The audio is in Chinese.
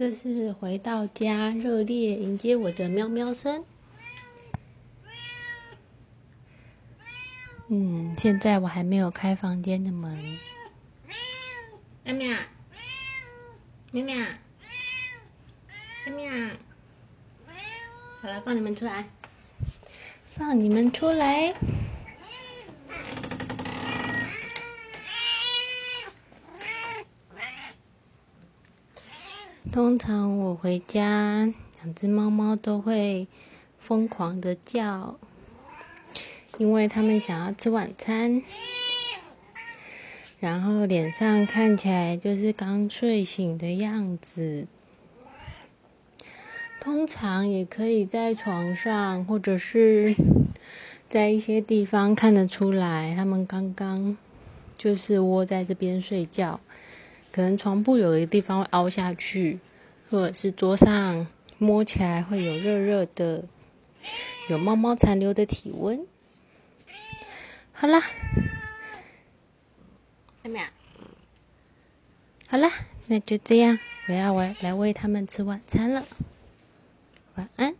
这是回到家热烈迎接我的喵喵声。嗯，现在我还没有开房间的门。喵喵，喵喵，喵喵，好了，放你们出来，放你们出来。通常我回家，两只猫猫都会疯狂的叫，因为它们想要吃晚餐，然后脸上看起来就是刚睡醒的样子。通常也可以在床上，或者是在一些地方看得出来，它们刚刚就是窝在这边睡觉。可能床铺有一个地方会凹下去，或者是桌上摸起来会有热热的，有猫猫残留的体温。好啦，怎么样？好啦，那就这样，我要来来喂它们吃晚餐了。晚安。